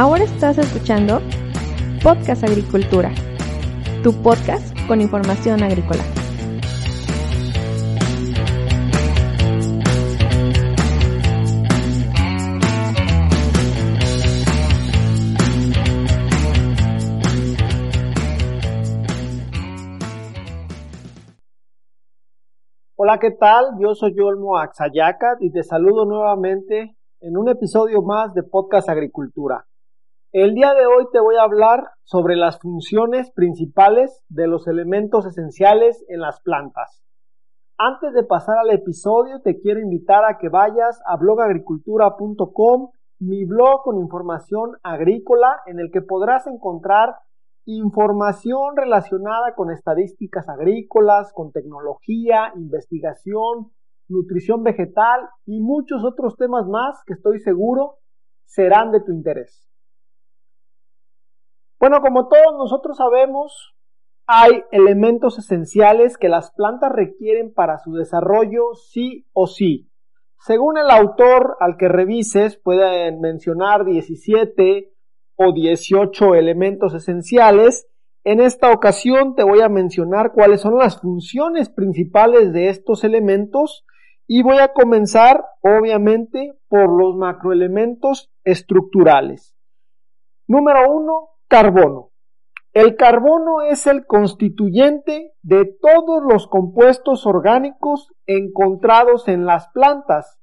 Ahora estás escuchando Podcast Agricultura, tu podcast con información agrícola. Hola, ¿qué tal? Yo soy Yolmo Axayacat y te saludo nuevamente en un episodio más de Podcast Agricultura. El día de hoy te voy a hablar sobre las funciones principales de los elementos esenciales en las plantas. Antes de pasar al episodio, te quiero invitar a que vayas a blogagricultura.com, mi blog con información agrícola en el que podrás encontrar información relacionada con estadísticas agrícolas, con tecnología, investigación, nutrición vegetal y muchos otros temas más que estoy seguro serán de tu interés. Bueno, como todos nosotros sabemos, hay elementos esenciales que las plantas requieren para su desarrollo sí o sí. Según el autor al que revises, pueden mencionar 17 o 18 elementos esenciales. En esta ocasión te voy a mencionar cuáles son las funciones principales de estos elementos y voy a comenzar obviamente por los macroelementos estructurales. Número uno, carbono. El carbono es el constituyente de todos los compuestos orgánicos encontrados en las plantas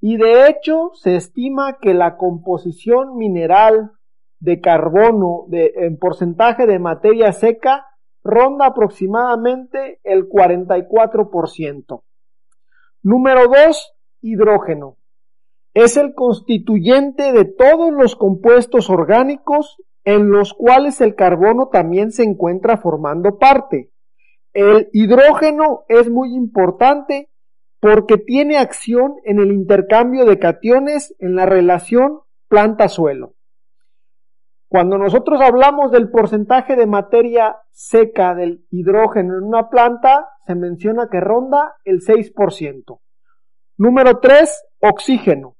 y de hecho se estima que la composición mineral de carbono en porcentaje de materia seca ronda aproximadamente el 44%. Número 2. Hidrógeno. Es el constituyente de todos los compuestos orgánicos en los cuales el carbono también se encuentra formando parte. El hidrógeno es muy importante porque tiene acción en el intercambio de cationes en la relación planta-suelo. Cuando nosotros hablamos del porcentaje de materia seca del hidrógeno en una planta, se menciona que ronda el 6%. Número 3, oxígeno.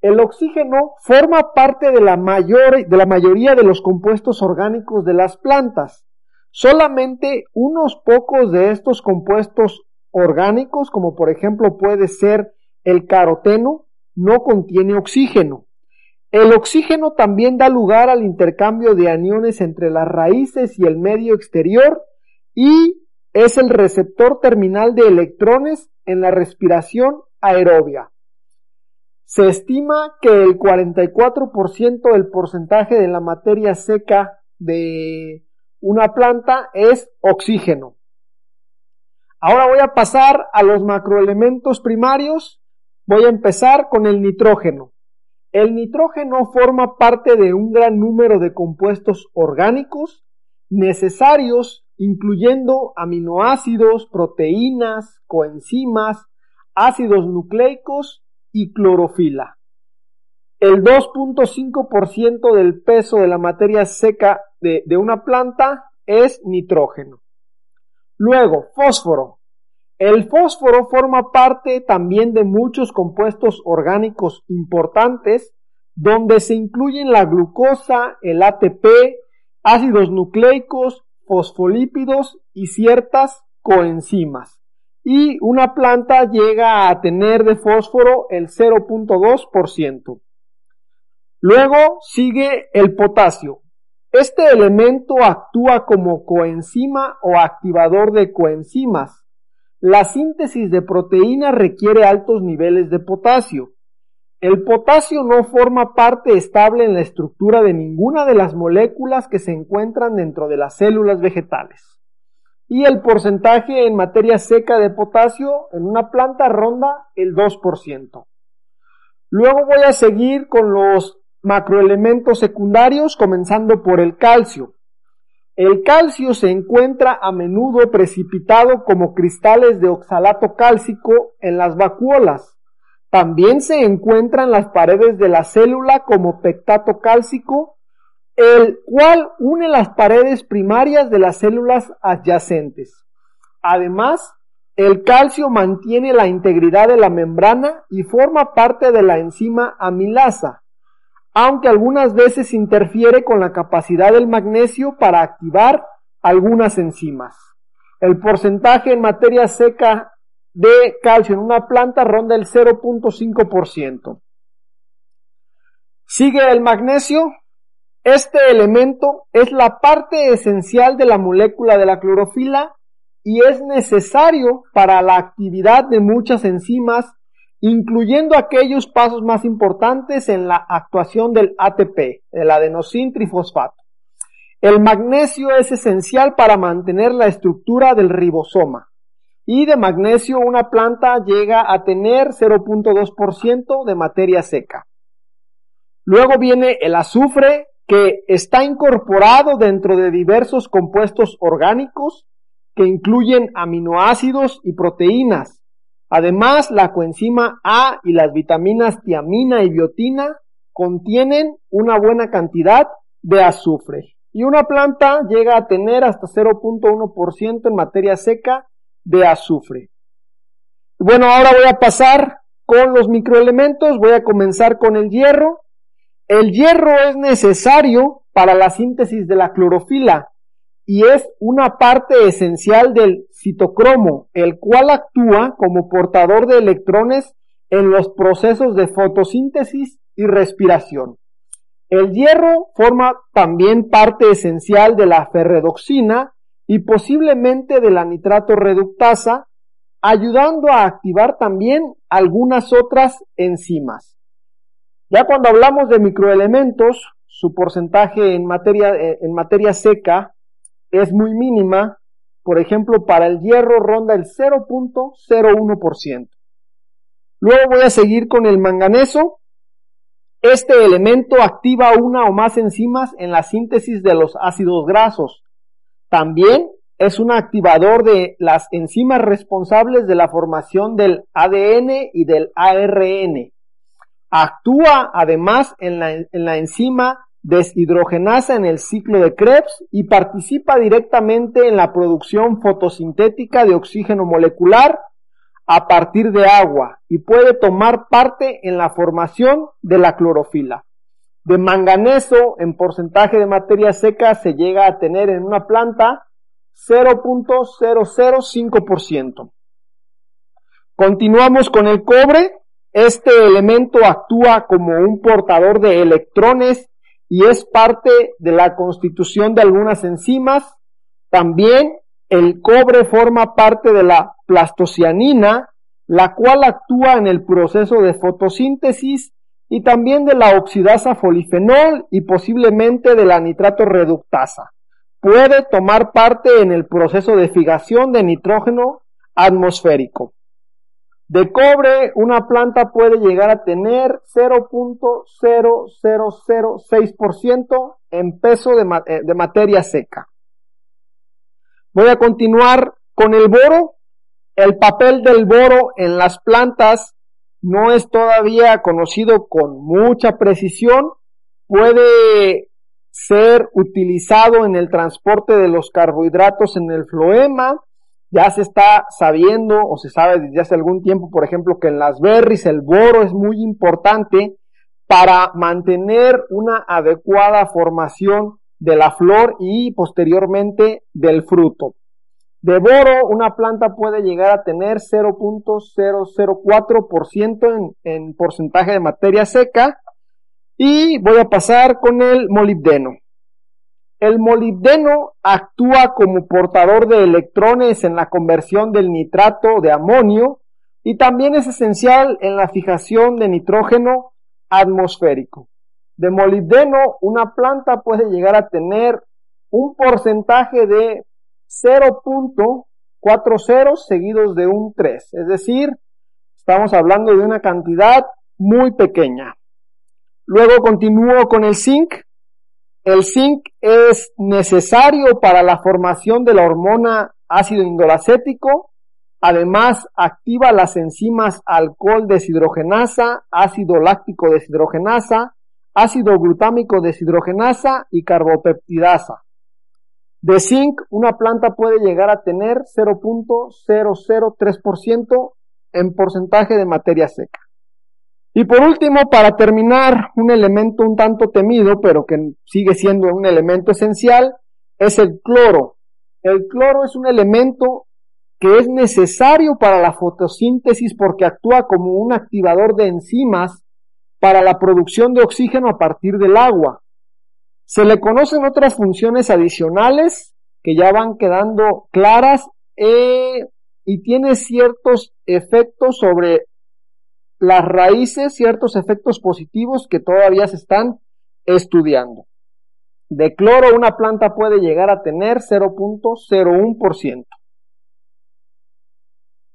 El oxígeno forma parte de la, mayoría de los compuestos orgánicos de las plantas. Solamente unos pocos de estos compuestos orgánicos, como por ejemplo puede ser el caroteno, no contiene oxígeno. El oxígeno también da lugar al intercambio de aniones entre las raíces y el medio exterior y es el receptor terminal de electrones en la respiración aerobia. Se estima que el 44% del porcentaje de la materia seca de una planta es oxígeno. Ahora voy a pasar a los macroelementos primarios. Voy a empezar con el nitrógeno. El nitrógeno forma parte de un gran número de compuestos orgánicos necesarios, incluyendo aminoácidos, proteínas, coenzimas, ácidos nucleicos y clorofila. El 2.5% del peso de la materia seca de, de una planta es nitrógeno. Luego, fósforo. El fósforo forma parte también de muchos compuestos orgánicos importantes, donde se incluyen la glucosa, el ATP, ácidos nucleicos, fosfolípidos y ciertas coenzimas y una planta llega a tener de fósforo el 0.2%. Luego sigue el potasio. Este elemento actúa como coenzima o activador de coenzimas. La síntesis de proteínas requiere altos niveles de potasio. El potasio no forma parte estable en la estructura de ninguna de las moléculas que se encuentran dentro de las células vegetales y el porcentaje en materia seca de potasio en una planta ronda el 2%. Luego voy a seguir con los macroelementos secundarios, comenzando por el calcio. El calcio se encuentra a menudo precipitado como cristales de oxalato cálcico en las vacuolas. También se encuentra en las paredes de la célula como pectato cálcico el cual une las paredes primarias de las células adyacentes. Además, el calcio mantiene la integridad de la membrana y forma parte de la enzima amilasa. aunque algunas veces interfiere con la capacidad del magnesio para activar algunas enzimas. El porcentaje en materia seca de calcio en una planta ronda el 0.5%. Sigue el magnesio. Este elemento es la parte esencial de la molécula de la clorofila y es necesario para la actividad de muchas enzimas, incluyendo aquellos pasos más importantes en la actuación del ATP, el adenosín trifosfato. El magnesio es esencial para mantener la estructura del ribosoma. Y de magnesio una planta llega a tener 0.2% de materia seca. Luego viene el azufre, que está incorporado dentro de diversos compuestos orgánicos que incluyen aminoácidos y proteínas. Además, la coenzima A y las vitaminas tiamina y biotina contienen una buena cantidad de azufre. Y una planta llega a tener hasta 0.1% en materia seca de azufre. Bueno, ahora voy a pasar con los microelementos. Voy a comenzar con el hierro. El hierro es necesario para la síntesis de la clorofila y es una parte esencial del citocromo, el cual actúa como portador de electrones en los procesos de fotosíntesis y respiración. El hierro forma también parte esencial de la ferredoxina y posiblemente de la nitrato reductasa, ayudando a activar también algunas otras enzimas. Ya cuando hablamos de microelementos, su porcentaje en materia, eh, en materia seca es muy mínima. Por ejemplo, para el hierro ronda el 0.01%. Luego voy a seguir con el manganeso. Este elemento activa una o más enzimas en la síntesis de los ácidos grasos. También es un activador de las enzimas responsables de la formación del ADN y del ARN. Actúa además en la, enzima deshidrogenasa en el ciclo de Krebs y participa directamente en la producción fotosintética de oxígeno molecular a partir de agua y puede tomar parte en la formación de la clorofila. De manganeso en porcentaje de materia seca se llega a tener en una planta 0.005%. Continuamos con el cobre. Este elemento actúa como un portador de electrones y es parte de la constitución de algunas enzimas. También el cobre forma parte de la plastocianina, la cual actúa en el proceso de fotosíntesis y también de la oxidasa folifenol y posiblemente de la nitrato reductasa. Puede tomar parte en el proceso de fijación de nitrógeno atmosférico. De cobre, una planta puede llegar a tener 0.0006% en peso de, eh, de materia seca. Voy a continuar con el boro. El papel del boro en las plantas no es todavía conocido con mucha precisión. Puede ser utilizado en el transporte de los carbohidratos en el floema, ya se está sabiendo o se sabe desde hace algún tiempo, por ejemplo, que en las berries el boro es muy importante para mantener una adecuada formación de la flor y posteriormente del fruto. De boro, una planta puede llegar a tener 0.004% en, en porcentaje de materia seca. Y voy a pasar con el molibdeno. El molibdeno actúa como portador de electrones en la conversión del nitrato de amonio y también es esencial en la fijación de nitrógeno atmosférico. De molibdeno, una planta puede llegar a tener un porcentaje de 0.40 seguidos de un 3, es decir, estamos hablando de una cantidad muy pequeña. Luego continúo con el zinc. El zinc es necesario para la formación de la hormona ácido indolacético. Además, activa las enzimas alcohol deshidrogenasa, ácido láctico deshidrogenasa, ácido glutámico deshidrogenasa y carbopeptidasa. De zinc, una planta puede llegar a tener 0.003% en porcentaje de materia seca. Y por último, para terminar, un elemento un tanto temido, pero que sigue siendo un elemento esencial, es el cloro. El cloro es un elemento que es necesario para la fotosíntesis porque actúa como un activador de enzimas para la producción de oxígeno a partir del agua. Se le conocen otras funciones adicionales que ya van quedando claras eh, y tiene ciertos efectos sobre las raíces, ciertos efectos positivos que todavía se están estudiando. De cloro una planta puede llegar a tener 0.01%.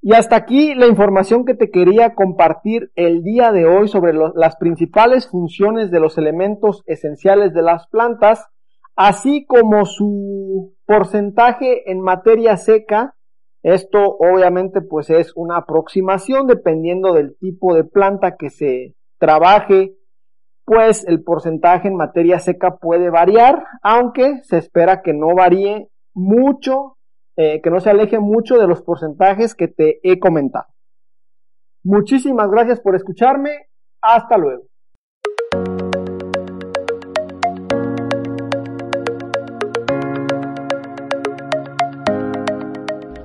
Y hasta aquí la información que te quería compartir el día de hoy sobre las principales funciones de los elementos esenciales de las plantas, así como su porcentaje en materia seca. Esto obviamente pues es una aproximación dependiendo del tipo de planta que se trabaje, pues el porcentaje en materia seca puede variar, aunque se espera que no varíe mucho eh, que no se aleje mucho de los porcentajes que te he comentado. Muchísimas gracias por escucharme. Hasta luego.